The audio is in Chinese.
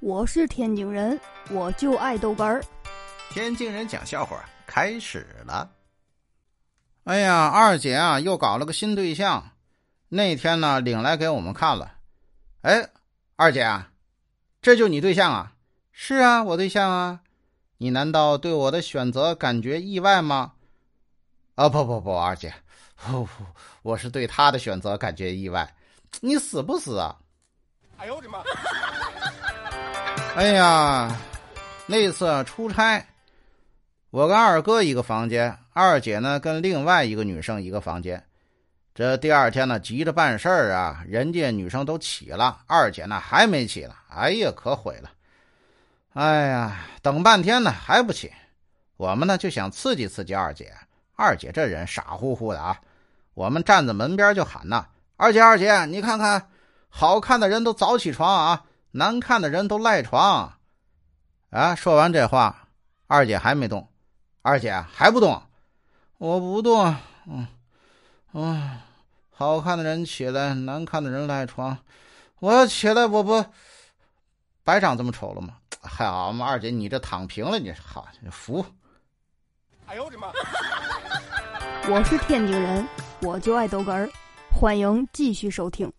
我是天津人，我就爱豆干儿。天津人讲笑话开始了。哎呀，二姐啊，又搞了个新对象，那天呢领来给我们看了。哎，二姐啊，这就你对象啊？是啊，我对象啊。你难道对我的选择感觉意外吗？啊，不不不，二姐，我是对他的选择感觉意外。你死不死啊？哎呦我的妈！哎呀，那次出差，我跟二哥一个房间，二姐呢跟另外一个女生一个房间。这第二天呢，急着办事儿啊，人家女生都起了，二姐呢还没起呢。哎呀，可毁了！哎呀，等半天呢还不起，我们呢就想刺激刺激二姐。二姐这人傻乎乎的啊，我们站在门边就喊呐：“二姐，二姐，你看看，好看的人都早起床啊。”难看的人都赖床，啊！说完这话，二姐还没动，二姐还不动，我不动，嗯，嗯，好看的人起来，难看的人赖床，我要起来，我不白长这么丑了吗？好嘛，二姐，你这躺平了，你好服？哎呦我的妈！我是天津人，我就爱逗哏儿，欢迎继续收听。